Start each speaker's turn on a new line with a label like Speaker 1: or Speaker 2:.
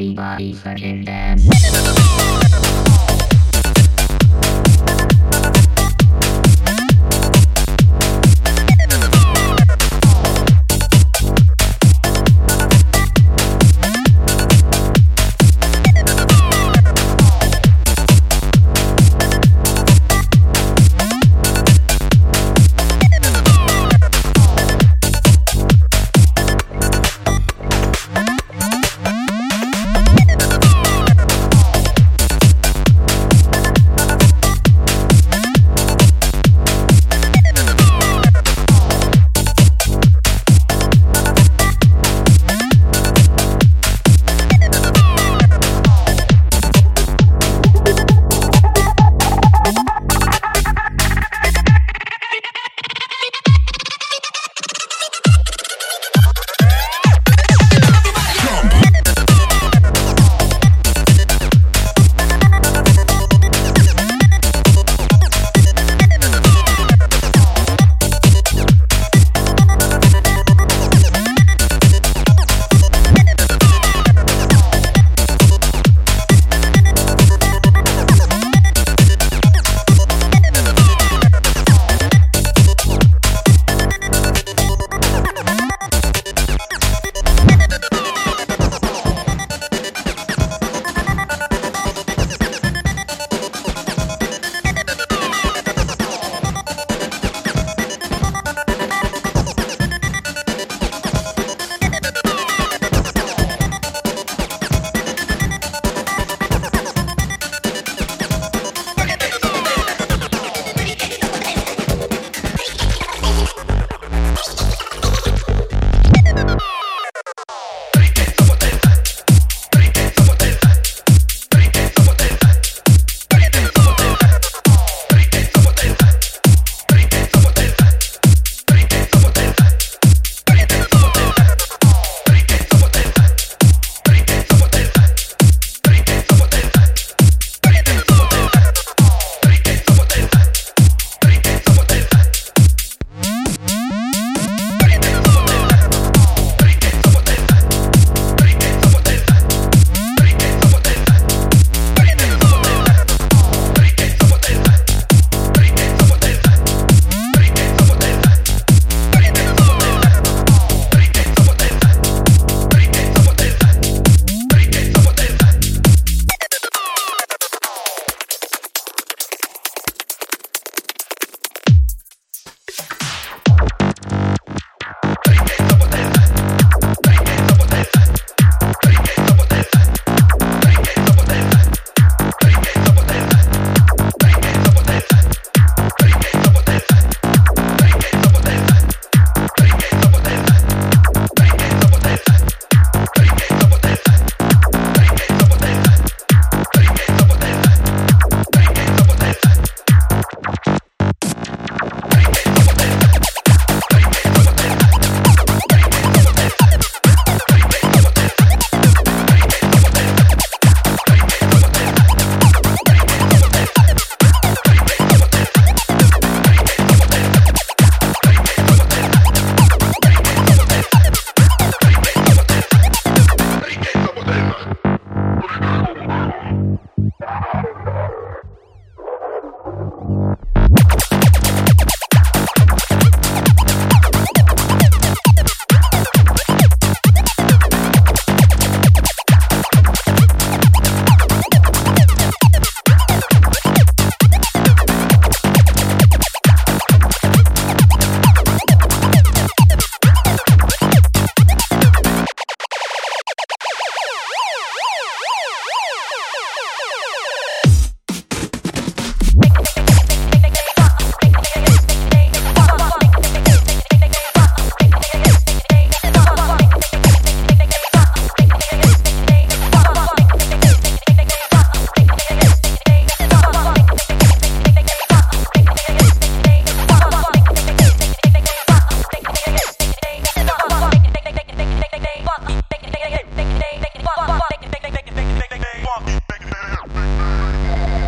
Speaker 1: everybody fucking dance.